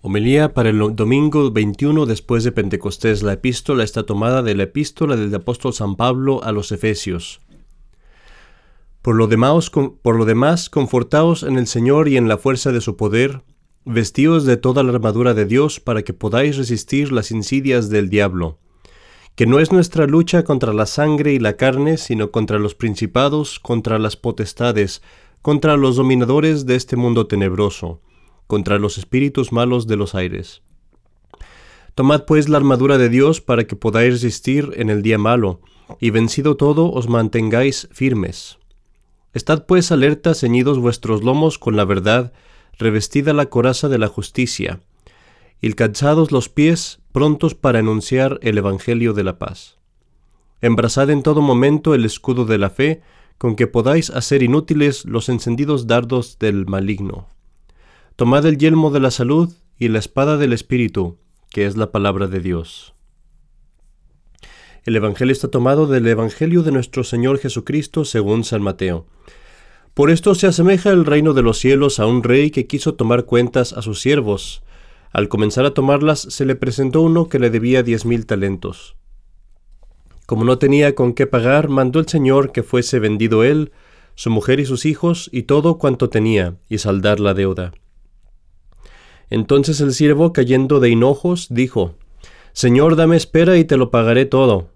Homilía para el domingo 21 después de Pentecostés. La epístola está tomada de la epístola del apóstol San Pablo a los Efesios. Por lo, demás, por lo demás, confortaos en el Señor y en la fuerza de su poder, vestíos de toda la armadura de Dios para que podáis resistir las insidias del diablo, que no es nuestra lucha contra la sangre y la carne, sino contra los principados, contra las potestades, contra los dominadores de este mundo tenebroso contra los espíritus malos de los aires. Tomad pues la armadura de Dios para que podáis resistir en el día malo, y vencido todo os mantengáis firmes. Estad pues alerta, ceñidos vuestros lomos con la verdad, revestida la coraza de la justicia, y calzados los pies, prontos para enunciar el Evangelio de la paz. Embrazad en todo momento el escudo de la fe, con que podáis hacer inútiles los encendidos dardos del maligno. Tomad el yelmo de la salud y la espada del Espíritu, que es la palabra de Dios. El Evangelio está tomado del Evangelio de nuestro Señor Jesucristo según San Mateo. Por esto se asemeja el reino de los cielos a un rey que quiso tomar cuentas a sus siervos. Al comenzar a tomarlas se le presentó uno que le debía diez mil talentos. Como no tenía con qué pagar, mandó el Señor que fuese vendido él, su mujer y sus hijos, y todo cuanto tenía, y saldar la deuda. Entonces el siervo, cayendo de hinojos, dijo, Señor, dame espera y te lo pagaré todo.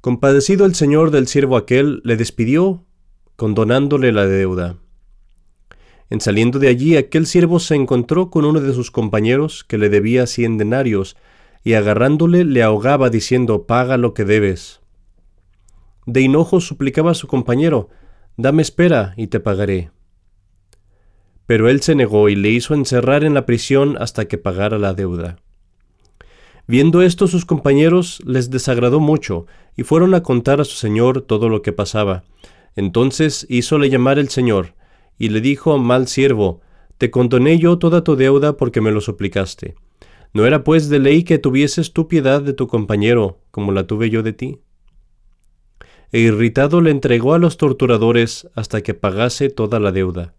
Compadecido el señor del siervo aquel, le despidió, condonándole la deuda. En saliendo de allí, aquel siervo se encontró con uno de sus compañeros que le debía cien denarios, y agarrándole le ahogaba diciendo, Paga lo que debes. De hinojos suplicaba a su compañero, Dame espera y te pagaré. Pero él se negó y le hizo encerrar en la prisión hasta que pagara la deuda. Viendo esto sus compañeros les desagradó mucho, y fueron a contar a su señor todo lo que pasaba. Entonces hízole llamar el señor, y le dijo, mal siervo, te condoné yo toda tu deuda porque me lo suplicaste. ¿No era pues de ley que tuvieses tu piedad de tu compañero, como la tuve yo de ti? E irritado le entregó a los torturadores hasta que pagase toda la deuda.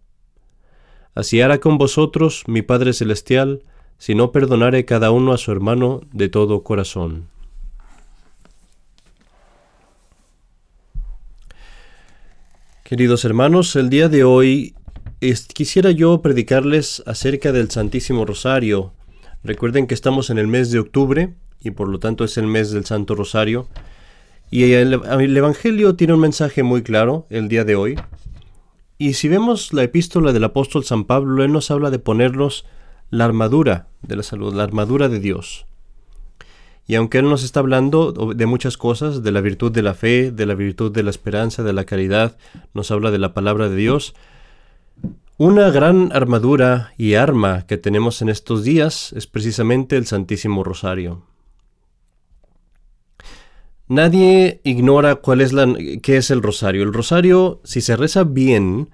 Así hará con vosotros mi Padre Celestial, si no perdonare cada uno a su hermano de todo corazón. Queridos hermanos, el día de hoy quisiera yo predicarles acerca del Santísimo Rosario. Recuerden que estamos en el mes de octubre y por lo tanto es el mes del Santo Rosario. Y el, el Evangelio tiene un mensaje muy claro el día de hoy. Y si vemos la epístola del apóstol San Pablo, él nos habla de ponernos la armadura de la salud, la armadura de Dios. Y aunque Él nos está hablando de muchas cosas, de la virtud de la fe, de la virtud de la esperanza, de la caridad, nos habla de la palabra de Dios, una gran armadura y arma que tenemos en estos días es precisamente el Santísimo Rosario. Nadie ignora cuál es la, qué es el rosario. El rosario, si se reza bien,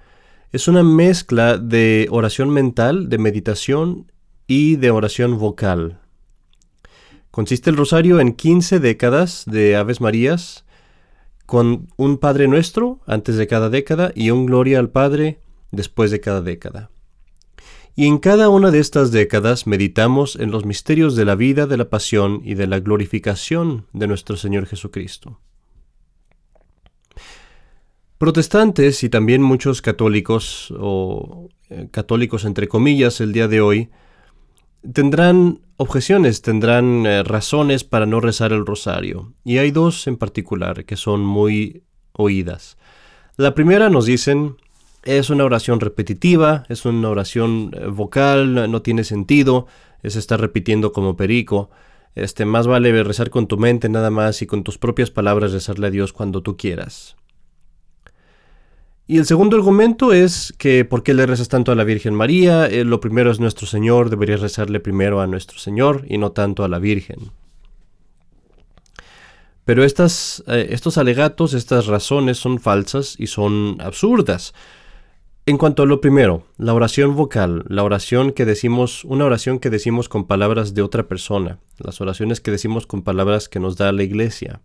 es una mezcla de oración mental, de meditación y de oración vocal. Consiste el rosario en 15 décadas de Aves Marías, con un Padre Nuestro antes de cada década y un Gloria al Padre después de cada década. Y en cada una de estas décadas meditamos en los misterios de la vida, de la pasión y de la glorificación de nuestro Señor Jesucristo. Protestantes y también muchos católicos, o eh, católicos entre comillas, el día de hoy, tendrán objeciones, tendrán eh, razones para no rezar el rosario. Y hay dos en particular que son muy oídas. La primera nos dicen, es una oración repetitiva, es una oración eh, vocal, no tiene sentido, se está repitiendo como perico. Este, más vale rezar con tu mente nada más y con tus propias palabras rezarle a Dios cuando tú quieras. Y el segundo argumento es que ¿por qué le rezas tanto a la Virgen María? Eh, lo primero es nuestro Señor, deberías rezarle primero a nuestro Señor y no tanto a la Virgen. Pero estas, eh, estos alegatos, estas razones son falsas y son absurdas. En cuanto a lo primero, la oración vocal, la oración que decimos, una oración que decimos con palabras de otra persona, las oraciones que decimos con palabras que nos da la iglesia.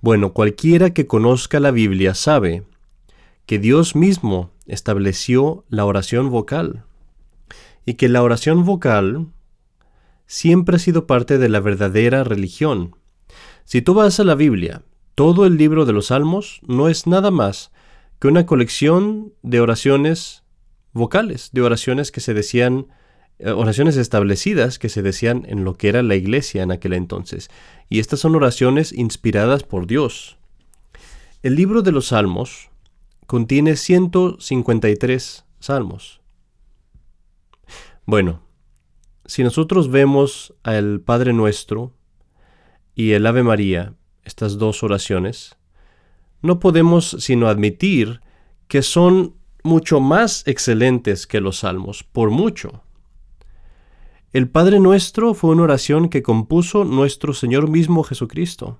Bueno, cualquiera que conozca la Biblia sabe que Dios mismo estableció la oración vocal y que la oración vocal siempre ha sido parte de la verdadera religión. Si tú vas a la Biblia, todo el libro de los Salmos no es nada más que una colección de oraciones vocales, de oraciones que se decían, eh, oraciones establecidas que se decían en lo que era la iglesia en aquel entonces. Y estas son oraciones inspiradas por Dios. El libro de los Salmos contiene 153 salmos. Bueno, si nosotros vemos al Padre Nuestro y el Ave María, estas dos oraciones, no podemos sino admitir que son mucho más excelentes que los salmos, por mucho. El Padre Nuestro fue una oración que compuso nuestro Señor mismo Jesucristo.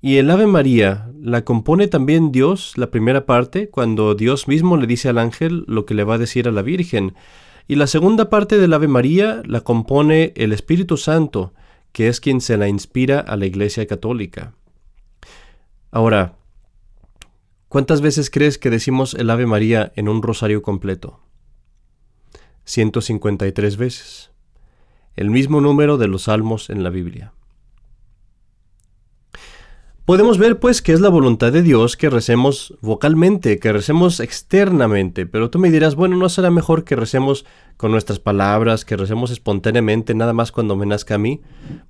Y el Ave María la compone también Dios, la primera parte, cuando Dios mismo le dice al ángel lo que le va a decir a la Virgen. Y la segunda parte del Ave María la compone el Espíritu Santo, que es quien se la inspira a la Iglesia Católica. Ahora, ¿cuántas veces crees que decimos el Ave María en un rosario completo? 153 veces. El mismo número de los salmos en la Biblia. Podemos ver pues que es la voluntad de Dios que recemos vocalmente, que recemos externamente, pero tú me dirás, bueno, ¿no será mejor que recemos con nuestras palabras, que recemos espontáneamente nada más cuando me nazca a mí?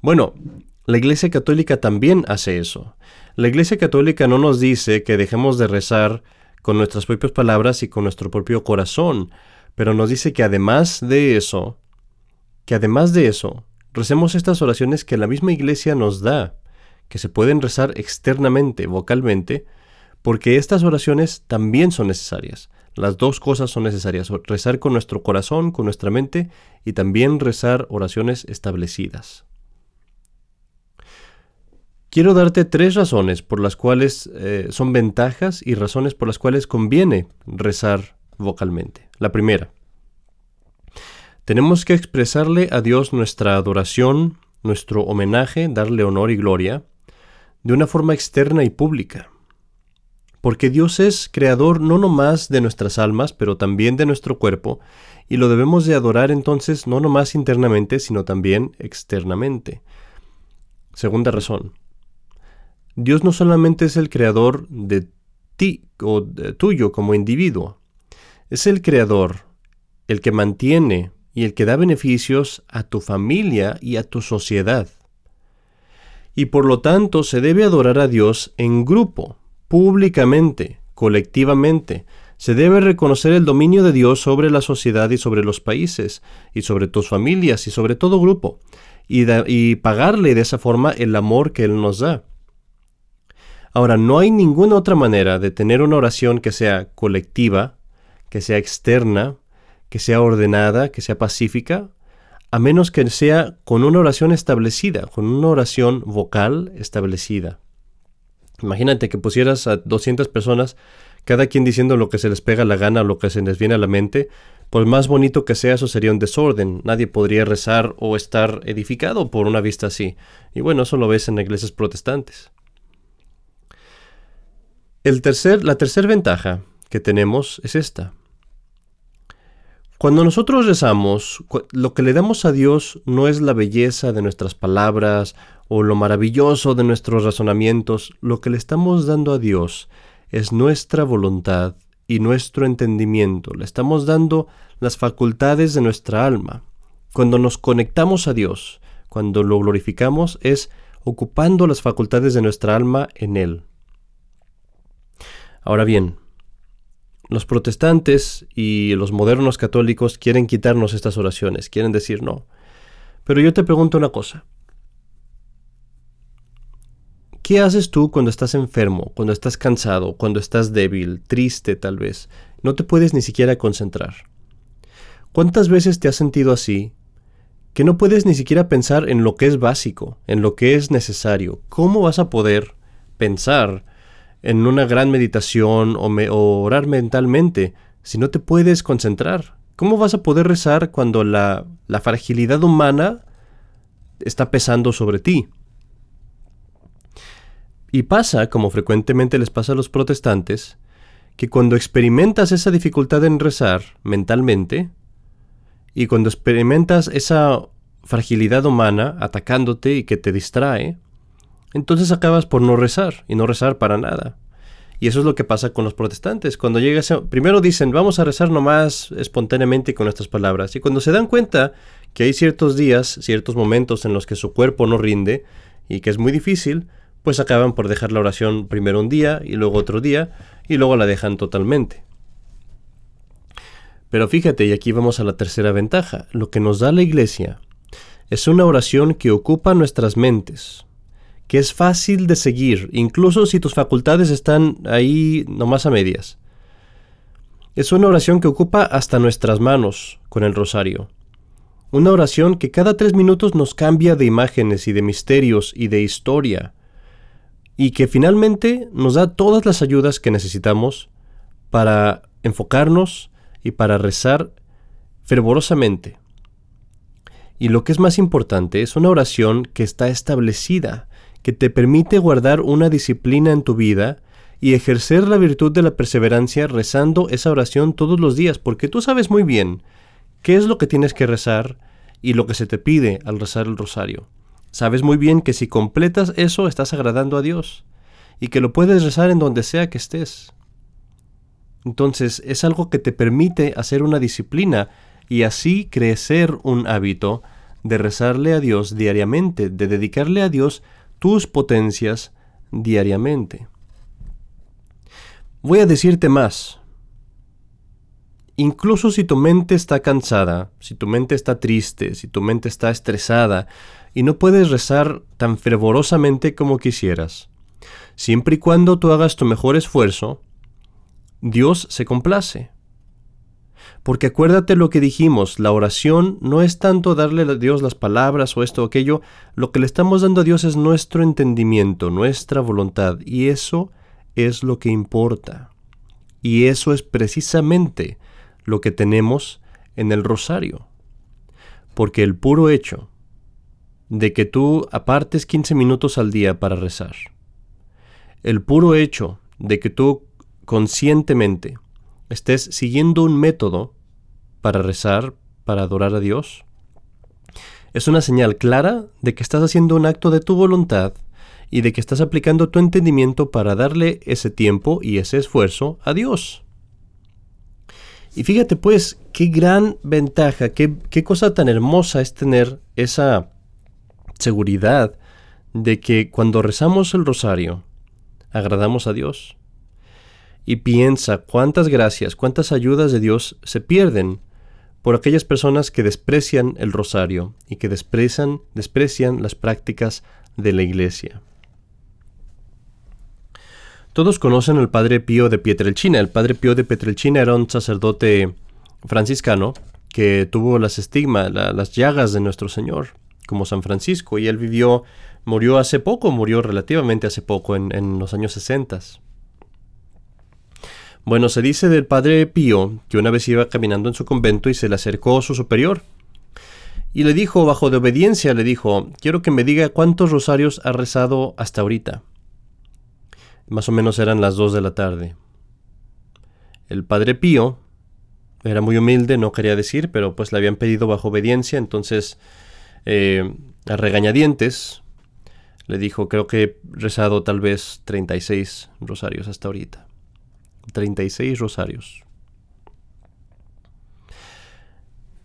Bueno, la Iglesia Católica también hace eso. La Iglesia Católica no nos dice que dejemos de rezar con nuestras propias palabras y con nuestro propio corazón, pero nos dice que además de eso, que además de eso, recemos estas oraciones que la misma Iglesia nos da que se pueden rezar externamente, vocalmente, porque estas oraciones también son necesarias. Las dos cosas son necesarias, rezar con nuestro corazón, con nuestra mente, y también rezar oraciones establecidas. Quiero darte tres razones por las cuales eh, son ventajas y razones por las cuales conviene rezar vocalmente. La primera, tenemos que expresarle a Dios nuestra adoración, nuestro homenaje, darle honor y gloria, de una forma externa y pública. Porque Dios es creador no nomás de nuestras almas, pero también de nuestro cuerpo, y lo debemos de adorar entonces no nomás internamente, sino también externamente. Segunda razón. Dios no solamente es el creador de ti o de tuyo como individuo, es el creador, el que mantiene y el que da beneficios a tu familia y a tu sociedad y por lo tanto se debe adorar a Dios en grupo, públicamente, colectivamente. Se debe reconocer el dominio de Dios sobre la sociedad y sobre los países, y sobre tus familias y sobre todo grupo, y, y pagarle de esa forma el amor que Él nos da. Ahora, no hay ninguna otra manera de tener una oración que sea colectiva, que sea externa, que sea ordenada, que sea pacífica, a menos que sea con una oración establecida, con una oración vocal establecida. Imagínate que pusieras a 200 personas, cada quien diciendo lo que se les pega la gana, lo que se les viene a la mente, pues más bonito que sea eso sería un desorden. Nadie podría rezar o estar edificado por una vista así. Y bueno, eso lo ves en iglesias protestantes. El tercer, la tercera ventaja que tenemos es esta. Cuando nosotros rezamos, lo que le damos a Dios no es la belleza de nuestras palabras o lo maravilloso de nuestros razonamientos, lo que le estamos dando a Dios es nuestra voluntad y nuestro entendimiento, le estamos dando las facultades de nuestra alma. Cuando nos conectamos a Dios, cuando lo glorificamos, es ocupando las facultades de nuestra alma en Él. Ahora bien, los protestantes y los modernos católicos quieren quitarnos estas oraciones, quieren decir no. Pero yo te pregunto una cosa. ¿Qué haces tú cuando estás enfermo, cuando estás cansado, cuando estás débil, triste tal vez? No te puedes ni siquiera concentrar. ¿Cuántas veces te has sentido así que no puedes ni siquiera pensar en lo que es básico, en lo que es necesario? ¿Cómo vas a poder pensar en una gran meditación o, orar mentalmente si no te puedes concentrar? ¿Cómo vas a poder rezar cuando la, la fragilidad humana está pesando sobre ti? Y pasa, como frecuentemente les pasa a los protestantes, que cuando experimentas esa dificultad en rezar mentalmente, Y cuando experimentas esa fragilidad humana atacándote y que te distrae, entonces acabas por no rezar y no rezar para nada. Y eso es lo que pasa con los protestantes. Cuando llegas, primero dicen, vamos a rezar nomás espontáneamente con nuestras palabras. Y cuando se dan cuenta que hay ciertos días, ciertos momentos en los que su cuerpo no rinde y que es muy difícil, pues acaban por dejar la oración primero un día y luego otro día y luego la dejan totalmente. Pero fíjate, y aquí vamos a la tercera ventaja, lo que nos da la iglesia es una oración que ocupa nuestras mentes, que es fácil de seguir, incluso si tus facultades están ahí nomás a medias. Es una oración que ocupa hasta nuestras manos con el rosario. Una oración que cada tres minutos nos cambia de imágenes y de misterios y de historia. Y que finalmente nos da todas las ayudas que necesitamos para enfocarnos y para rezar fervorosamente. Y lo que es más importante es una oración que está establecida, que te permite guardar una disciplina en tu vida y ejercer la virtud de la perseverancia rezando esa oración todos los días, porque tú sabes muy bien qué es lo que tienes que rezar y lo que se te pide al rezar el rosario. Sabes muy bien que si completas eso estás agradando a Dios y que lo puedes rezar en donde sea que estés. Entonces es algo que te permite hacer una disciplina y así crecer un hábito de rezarle a Dios diariamente, de dedicarle a Dios tus potencias diariamente. Voy a decirte más. Incluso si tu mente está cansada, si tu mente está triste, si tu mente está estresada y no puedes rezar tan fervorosamente como quisieras, siempre y cuando tú hagas tu mejor esfuerzo, Dios se complace. Porque acuérdate lo que dijimos, la oración no es tanto darle a Dios las palabras o esto o aquello, lo que le estamos dando a Dios es nuestro entendimiento, nuestra voluntad, y eso es lo que importa. Y eso es precisamente lo que tenemos en el rosario. Porque el puro hecho de que tú apartes 15 minutos al día para rezar, el puro hecho de que tú conscientemente estés siguiendo un método para rezar, para adorar a Dios, es una señal clara de que estás haciendo un acto de tu voluntad y de que estás aplicando tu entendimiento para darle ese tiempo y ese esfuerzo a Dios. Y fíjate pues, qué gran ventaja, qué, qué cosa tan hermosa es tener esa seguridad de que cuando rezamos el rosario, agradamos a Dios. Y piensa cuántas gracias, cuántas ayudas de Dios se pierden por aquellas personas que desprecian el rosario y que desprecian, desprecian las prácticas de la iglesia. Todos conocen al padre Pío de Pietrelcina. El padre Pío de Pietrelcina era un sacerdote franciscano que tuvo las estigmas, las llagas de nuestro Señor, como San Francisco, y él vivió, murió hace poco, murió relativamente hace poco, en, en los años 60. Bueno, se dice del padre Pío que una vez iba caminando en su convento y se le acercó su superior. Y le dijo, bajo de obediencia, le dijo, quiero que me diga cuántos rosarios ha rezado hasta ahorita. Más o menos eran las dos de la tarde. El padre Pío era muy humilde, no quería decir, pero pues le habían pedido bajo obediencia, entonces eh, a regañadientes le dijo, creo que he rezado tal vez 36 rosarios hasta ahorita. 36 rosarios.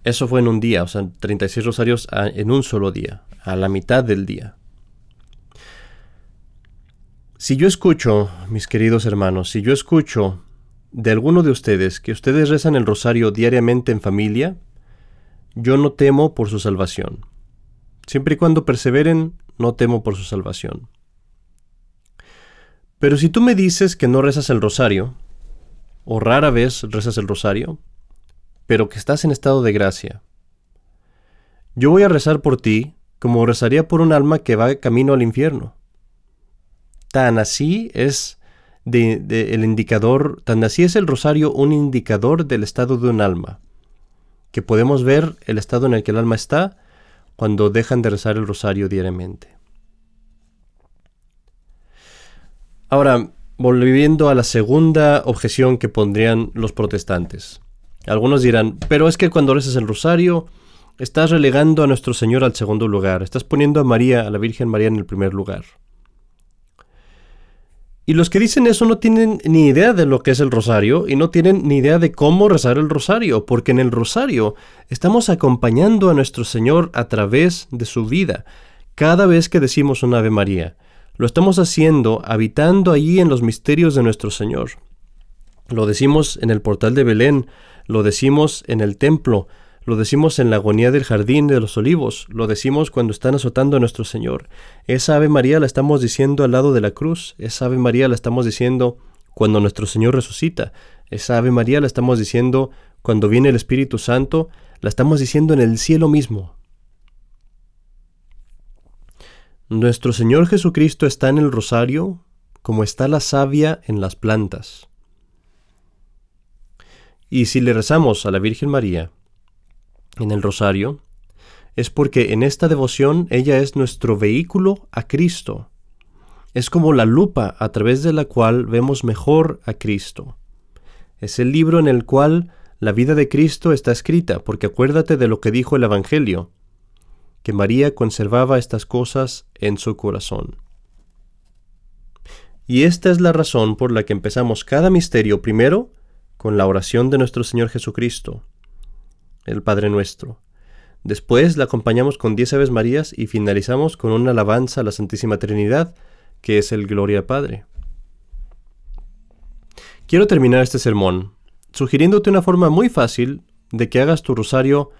Eso fue en un día, o sea, 36 rosarios en un solo día, a la mitad del día. Si yo escucho, mis queridos hermanos, si yo escucho de alguno de ustedes que ustedes rezan el rosario diariamente en familia, yo no temo por su salvación. Siempre y cuando perseveren, no temo por su salvación. Pero si tú me dices que no rezas el rosario, o rara vez rezas el rosario, pero que estás en estado de gracia. Yo voy a rezar por ti como rezaría por un alma que va camino al infierno. Tan así es el indicador, tan así es el rosario un indicador del estado de un alma, que podemos ver el estado en el que el alma está cuando dejan de rezar el rosario diariamente. Ahora, volviendo a la segunda objeción que pondrían los protestantes. Algunos dirán, pero es que cuando rezas el rosario, estás relegando a nuestro Señor al segundo lugar, estás poniendo a María, a la Virgen María, en el primer lugar. Y los que dicen eso no tienen ni idea de lo que es el rosario y no tienen ni idea de cómo rezar el rosario, porque en el rosario estamos acompañando a nuestro Señor a través de su vida. Cada vez que decimos un Ave María, lo estamos haciendo habitando allí en los misterios de nuestro Señor. Lo decimos en el portal de Belén, lo decimos en el templo, lo decimos en la agonía del jardín de los olivos, lo decimos cuando están azotando a nuestro Señor. Esa Ave María la estamos diciendo al lado de la cruz, esa Ave María la estamos diciendo cuando nuestro Señor resucita, esa Ave María la estamos diciendo cuando viene el Espíritu Santo, la estamos diciendo en el cielo mismo. Nuestro Señor Jesucristo está en el rosario como está la savia en las plantas. Y si le rezamos a la Virgen María, en el rosario, es porque en esta devoción ella es nuestro vehículo a Cristo. Es como la lupa a través de la cual vemos mejor a Cristo. Es el libro en el cual la vida de Cristo está escrita, porque acuérdate de lo que dijo el Evangelio, que María conservaba estas cosas en su corazón. Y esta es la razón por la que empezamos cada misterio primero con la oración de nuestro Señor Jesucristo, el Padre nuestro. Después la acompañamos con diez Aves Marías y finalizamos con una alabanza a la Santísima Trinidad, que es el Gloria Padre. Quiero terminar este sermón sugiriéndote una forma muy fácil de que hagas tu rosario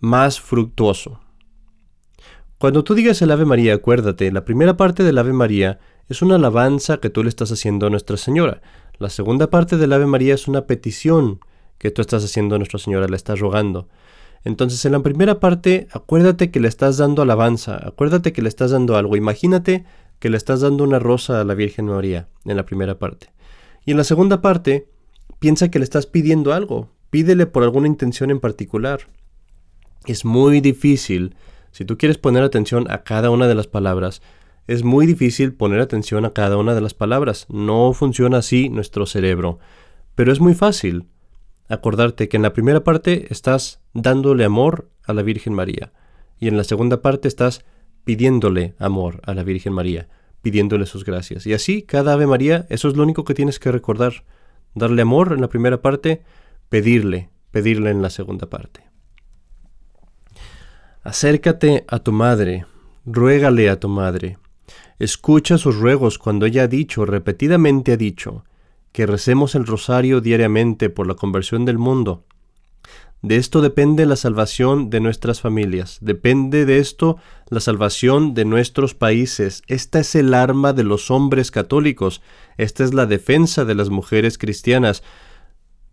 más fructuoso. Cuando tú digas el Ave María, acuérdate, la primera parte del Ave María es una alabanza que tú le estás haciendo a Nuestra Señora. La segunda parte del Ave María es una petición que tú estás haciendo a Nuestra Señora, le estás rogando. Entonces, en la primera parte, acuérdate que le estás dando alabanza, acuérdate que le estás dando algo. Imagínate que le estás dando una rosa a la Virgen María en la primera parte. Y en la segunda parte, piensa que le estás pidiendo algo, pídele por alguna intención en particular. Es muy difícil, si tú quieres poner atención a cada una de las palabras, es muy difícil poner atención a cada una de las palabras. No funciona así nuestro cerebro. Pero es muy fácil acordarte que en la primera parte estás dándole amor a la Virgen María y en la segunda parte estás pidiéndole amor a la Virgen María, pidiéndole sus gracias. Y así, cada Ave María, eso es lo único que tienes que recordar. Darle amor en la primera parte, pedirle, pedirle en la segunda parte. Acércate a tu madre, ruégale a tu madre. Escucha sus ruegos cuando ella ha dicho, repetidamente ha dicho, que recemos el rosario diariamente por la conversión del mundo. De esto depende la salvación de nuestras familias, depende de esto la salvación de nuestros países. Esta es el arma de los hombres católicos, esta es la defensa de las mujeres cristianas.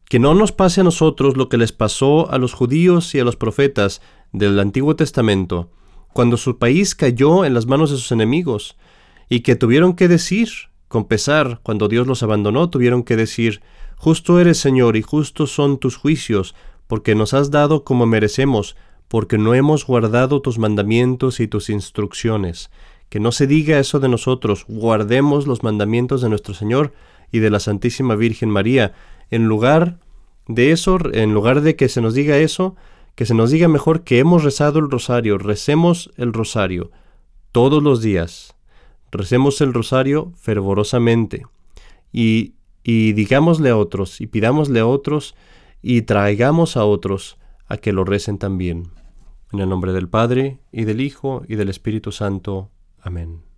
Que no nos pase a nosotros lo que les pasó a los judíos y a los profetas del Antiguo Testamento, cuando su país cayó en las manos de sus enemigos, y que tuvieron que decir, con pesar, cuando Dios los abandonó, tuvieron que decir, Justo eres, Señor, y justos son tus juicios, porque nos has dado como merecemos, porque no hemos guardado tus mandamientos y tus instrucciones. Que no se diga eso de nosotros, guardemos los mandamientos de nuestro Señor y de la Santísima Virgen María. En lugar de eso, en lugar de que se nos diga eso, que se nos diga mejor que hemos rezado el rosario, recemos el rosario todos los días, recemos el rosario fervorosamente y, y digámosle a otros y pidámosle a otros y traigamos a otros a que lo recen también. En el nombre del Padre, y del Hijo, y del Espíritu Santo. Amén.